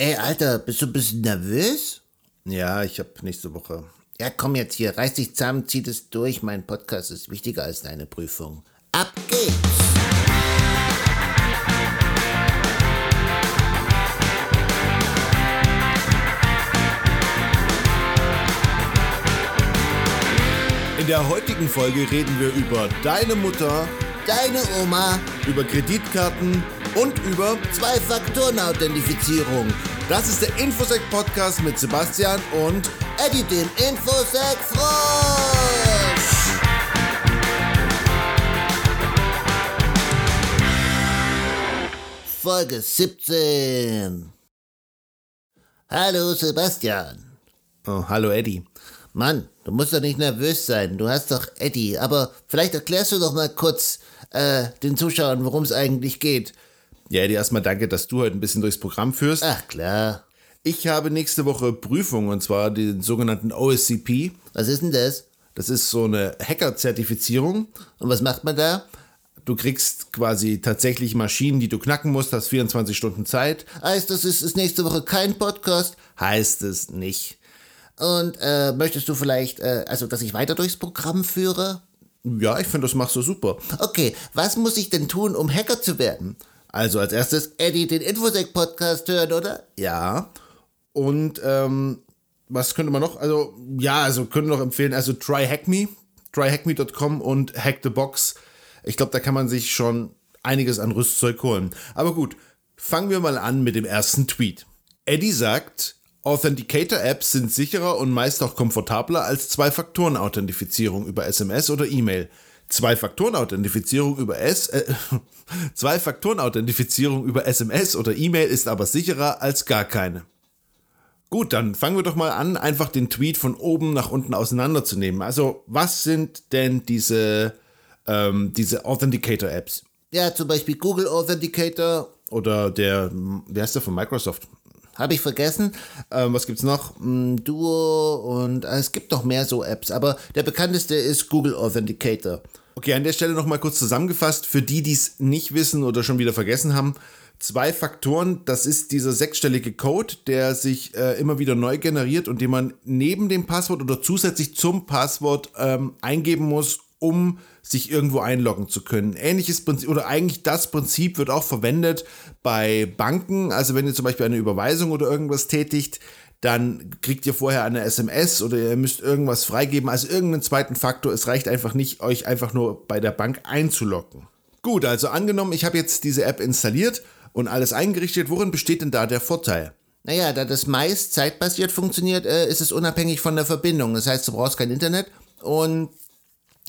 Ey, Alter, bist du ein bisschen nervös? Ja, ich hab nächste Woche. Ja, komm jetzt hier, reiß dich zusammen, zieh das durch. Mein Podcast ist wichtiger als deine Prüfung. Ab geht's! In der heutigen Folge reden wir über deine Mutter, Deine Oma, über Kreditkarten und über Zwei-Faktoren-Authentifizierung. Das ist der Infosec Podcast mit Sebastian und Eddie, dem Infosec Frosch! Folge 17. Hallo Sebastian. oh, hallo Eddie. Mann, du musst doch nicht nervös sein. Du hast doch Eddie. Aber vielleicht erklärst du doch mal kurz äh, den Zuschauern, worum es eigentlich geht. Ja, Eddie, erstmal danke, dass du heute ein bisschen durchs Programm führst. Ach klar. Ich habe nächste Woche Prüfung und zwar den sogenannten OSCP. Was ist denn das? Das ist so eine Hacker-Zertifizierung. Und was macht man da? Du kriegst quasi tatsächlich Maschinen, die du knacken musst, hast 24 Stunden Zeit. Heißt das, ist, ist nächste Woche kein Podcast? Heißt es nicht. Und äh, möchtest du vielleicht, äh, also dass ich weiter durchs Programm führe? Ja, ich finde, das machst du super. Okay, was muss ich denn tun, um Hacker zu werden? Also als erstes, Eddie, den Infosec-Podcast hören, oder? ja. Und ähm, was könnte man noch? Also, ja, also wir noch empfehlen, also tryhackme, tryhackme.com und Hack the Box. Ich glaube, da kann man sich schon einiges an Rüstzeug holen. Aber gut, fangen wir mal an mit dem ersten Tweet. Eddie sagt, Authenticator-Apps sind sicherer und meist auch komfortabler als Zwei-Faktoren-Authentifizierung über SMS oder E-Mail. Zwei-Faktoren-Authentifizierung über S, äh, Zwei-Faktoren-Authentifizierung über SMS oder E-Mail ist aber sicherer als gar keine. Gut, dann fangen wir doch mal an, einfach den Tweet von oben nach unten auseinanderzunehmen. Also, was sind denn diese, ähm, diese Authenticator-Apps? Ja, zum Beispiel Google Authenticator. Oder der, wie heißt der von Microsoft? Habe ich vergessen. Ähm, was gibt's noch? Mm, Duo und äh, es gibt noch mehr so Apps, aber der bekannteste ist Google Authenticator. Okay, an der Stelle nochmal kurz zusammengefasst, für die, die es nicht wissen oder schon wieder vergessen haben. Zwei Faktoren, das ist dieser sechsstellige Code, der sich äh, immer wieder neu generiert und den man neben dem Passwort oder zusätzlich zum Passwort ähm, eingeben muss, um sich irgendwo einloggen zu können. Ähnliches Prinzip oder eigentlich das Prinzip wird auch verwendet bei Banken. Also wenn ihr zum Beispiel eine Überweisung oder irgendwas tätigt, dann kriegt ihr vorher eine SMS oder ihr müsst irgendwas freigeben, also irgendeinen zweiten Faktor. Es reicht einfach nicht, euch einfach nur bei der Bank einzuloggen. Gut, also angenommen, ich habe jetzt diese App installiert und alles eingerichtet. Worin besteht denn da der Vorteil? Naja, da das meist zeitbasiert funktioniert, äh, ist es unabhängig von der Verbindung. Das heißt, du brauchst kein Internet und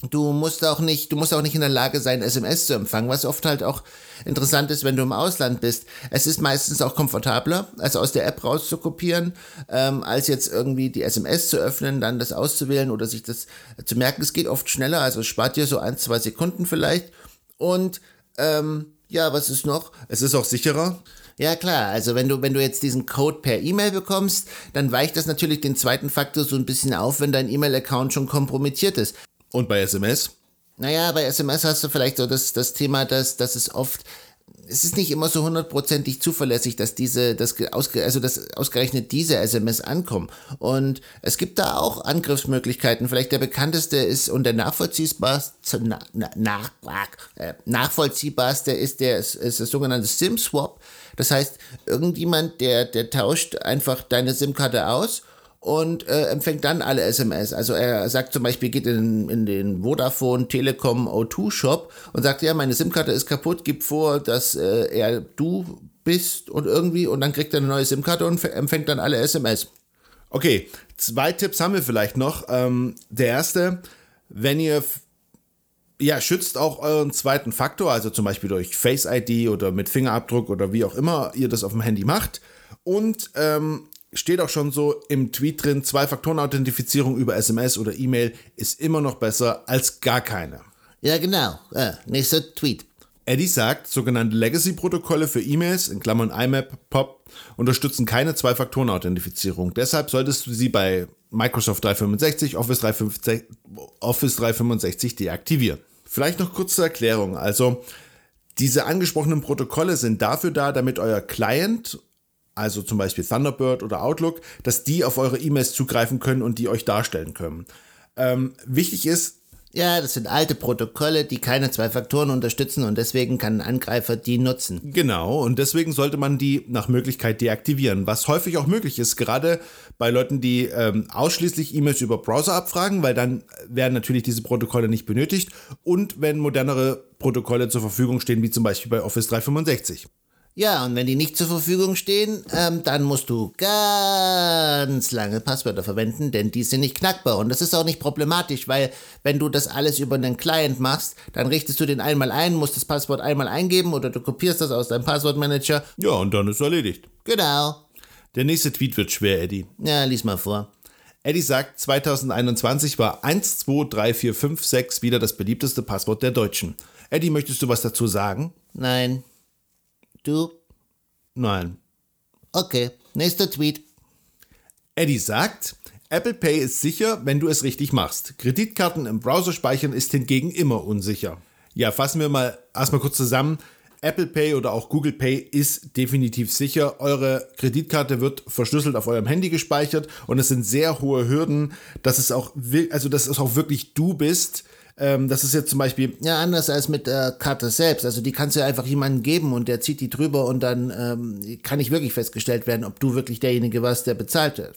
du musst auch nicht, du musst auch nicht in der Lage sein, SMS zu empfangen, was oft halt auch interessant ist, wenn du im Ausland bist. Es ist meistens auch komfortabler, also aus der App rauszukopieren, ähm, als jetzt irgendwie die SMS zu öffnen, dann das auszuwählen oder sich das zu merken. Es geht oft schneller, also spart dir so ein, zwei Sekunden vielleicht. Und ähm, ja, was ist noch? Es ist auch sicherer. Ja klar, also wenn du, wenn du jetzt diesen Code per E-Mail bekommst, dann weicht das natürlich den zweiten Faktor so ein bisschen auf, wenn dein E-Mail-Account schon kompromittiert ist. Und bei SMS? Naja, bei SMS hast du vielleicht so das, das Thema, dass, dass es oft, es ist nicht immer so hundertprozentig zuverlässig, dass diese, das, ausge, also dass ausgerechnet diese SMS ankommen. Und es gibt da auch Angriffsmöglichkeiten. Vielleicht der bekannteste ist und der nachvollziehbarste, na, na, äh, nachvollziehbarste ist der, ist, das sogenannte SIM-Swap. Das heißt, irgendjemand, der, der tauscht einfach deine SIM-Karte aus und äh, empfängt dann alle SMS. Also er sagt zum Beispiel, geht in, in den Vodafone Telekom O2 Shop und sagt, ja, meine SIM-Karte ist kaputt, gibt vor, dass äh, er du bist und irgendwie und dann kriegt er eine neue SIM-Karte und empfängt dann alle SMS. Okay, zwei Tipps haben wir vielleicht noch. Ähm, der erste, wenn ihr ja, schützt auch euren zweiten Faktor, also zum Beispiel durch Face ID oder mit Fingerabdruck oder wie auch immer ihr das auf dem Handy macht. Und ähm, steht auch schon so im Tweet drin, Zwei-Faktoren-Authentifizierung über SMS oder E-Mail ist immer noch besser als gar keine. Ja, genau. Äh, nächster Tweet. Eddie sagt, sogenannte Legacy-Protokolle für E-Mails, in Klammern IMAP, POP, unterstützen keine Zwei-Faktoren-Authentifizierung. Deshalb solltest du sie bei Microsoft 365, Office 365, Office 365 deaktivieren. Vielleicht noch kurz zur Erklärung. Also, diese angesprochenen Protokolle sind dafür da, damit euer Client also zum Beispiel Thunderbird oder Outlook, dass die auf eure E-Mails zugreifen können und die euch darstellen können. Ähm, wichtig ist, ja, das sind alte Protokolle, die keine zwei Faktoren unterstützen und deswegen kann ein Angreifer die nutzen. Genau, und deswegen sollte man die nach Möglichkeit deaktivieren, was häufig auch möglich ist, gerade bei Leuten, die ähm, ausschließlich E-Mails über Browser abfragen, weil dann werden natürlich diese Protokolle nicht benötigt und wenn modernere Protokolle zur Verfügung stehen, wie zum Beispiel bei Office 365. Ja, und wenn die nicht zur Verfügung stehen, ähm, dann musst du ganz lange Passwörter verwenden, denn die sind nicht knackbar. Und das ist auch nicht problematisch, weil wenn du das alles über einen Client machst, dann richtest du den einmal ein, musst das Passwort einmal eingeben oder du kopierst das aus deinem Passwortmanager. Ja, und dann ist erledigt. Genau. Der nächste Tweet wird schwer, Eddie. Ja, lies mal vor. Eddie sagt, 2021 war 123456 wieder das beliebteste Passwort der Deutschen. Eddie, möchtest du was dazu sagen? Nein. Du? Nein. Okay, nächster Tweet. Eddie sagt, Apple Pay ist sicher, wenn du es richtig machst. Kreditkarten im Browser speichern ist hingegen immer unsicher. Ja, fassen wir mal erstmal kurz zusammen. Apple Pay oder auch Google Pay ist definitiv sicher. Eure Kreditkarte wird verschlüsselt auf eurem Handy gespeichert und es sind sehr hohe Hürden, dass es auch, also dass es auch wirklich du bist, ähm, das ist jetzt zum Beispiel. Ja, anders als mit der Karte selbst. Also die kannst du einfach jemandem geben und der zieht die drüber und dann ähm, kann nicht wirklich festgestellt werden, ob du wirklich derjenige warst, der bezahlt hat.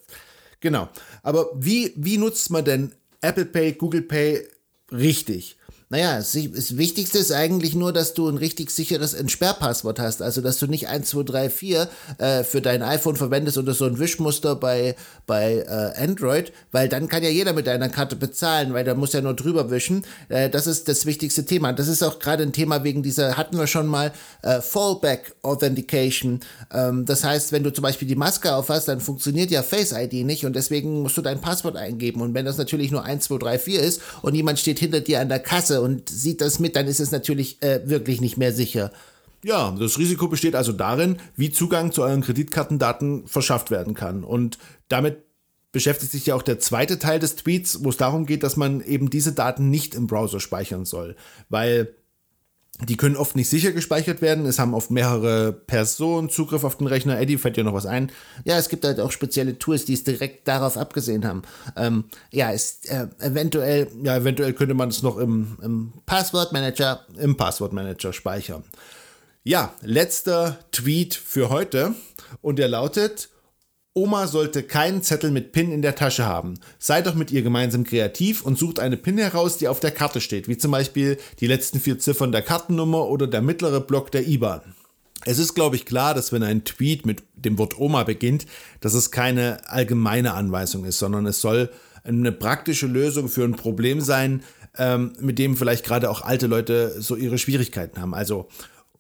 Genau. Aber wie, wie nutzt man denn Apple Pay, Google Pay richtig? Naja, das Wichtigste ist eigentlich nur, dass du ein richtig sicheres Entsperrpasswort hast. Also, dass du nicht 1, 2, 3, 4 äh, für dein iPhone verwendest oder so ein Wischmuster bei, bei äh, Android, weil dann kann ja jeder mit deiner Karte bezahlen, weil da muss ja nur drüber wischen. Äh, das ist das wichtigste Thema. Das ist auch gerade ein Thema wegen dieser, hatten wir schon mal, äh, Fallback Authentication. Ähm, das heißt, wenn du zum Beispiel die Maske aufhast, dann funktioniert ja Face ID nicht und deswegen musst du dein Passwort eingeben. Und wenn das natürlich nur 1, 2, 3, 4 ist und jemand steht hinter dir an der Kasse und sieht das mit, dann ist es natürlich äh, wirklich nicht mehr sicher. Ja, das Risiko besteht also darin, wie Zugang zu euren Kreditkartendaten verschafft werden kann. Und damit beschäftigt sich ja auch der zweite Teil des Tweets, wo es darum geht, dass man eben diese Daten nicht im Browser speichern soll. Weil die können oft nicht sicher gespeichert werden. Es haben oft mehrere Personen Zugriff auf den Rechner. Eddie, fällt dir noch was ein? Ja, es gibt halt auch spezielle Tools, die es direkt darauf abgesehen haben. Ähm, ja, ist äh, eventuell. Ja, eventuell könnte man es noch im, im Passwortmanager. Im Passwortmanager speichern. Ja, letzter Tweet für heute. Und der lautet: Oma sollte keinen Zettel mit PIN in der Tasche haben. Seid doch mit ihr gemeinsam kreativ und sucht eine PIN heraus, die auf der Karte steht, wie zum Beispiel die letzten vier Ziffern der Kartennummer oder der mittlere Block der IBAN. Es ist, glaube ich, klar, dass wenn ein Tweet mit dem Wort Oma beginnt, dass es keine allgemeine Anweisung ist, sondern es soll eine praktische Lösung für ein Problem sein, ähm, mit dem vielleicht gerade auch alte Leute so ihre Schwierigkeiten haben. Also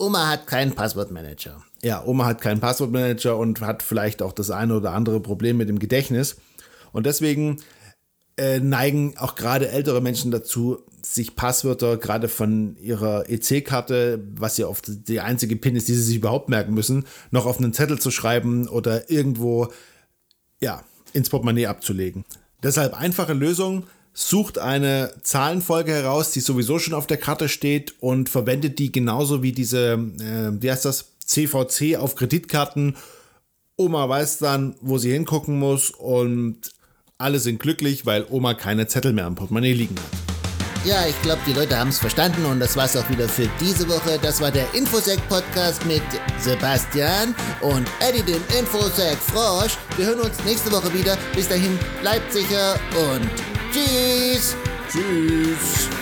Oma hat keinen Passwortmanager. Ja, Oma hat keinen Passwortmanager und hat vielleicht auch das eine oder andere Problem mit dem Gedächtnis. Und deswegen äh, neigen auch gerade ältere Menschen dazu, sich Passwörter gerade von ihrer EC-Karte, was ja oft die einzige PIN ist, die sie sich überhaupt merken müssen, noch auf einen Zettel zu schreiben oder irgendwo ja, ins Portemonnaie abzulegen. Deshalb einfache Lösung, sucht eine Zahlenfolge heraus, die sowieso schon auf der Karte steht und verwendet die genauso wie diese, äh, wie heißt das, CVC auf Kreditkarten. Oma weiß dann, wo sie hingucken muss und alle sind glücklich, weil Oma keine Zettel mehr am Portemonnaie liegen hat. Ja, ich glaube, die Leute haben es verstanden und das war's auch wieder für diese Woche. Das war der Infosec-Podcast mit Sebastian und Eddie, dem Infosec-Frosch. Wir hören uns nächste Woche wieder. Bis dahin, bleibt sicher und Tschüss. Tschüss.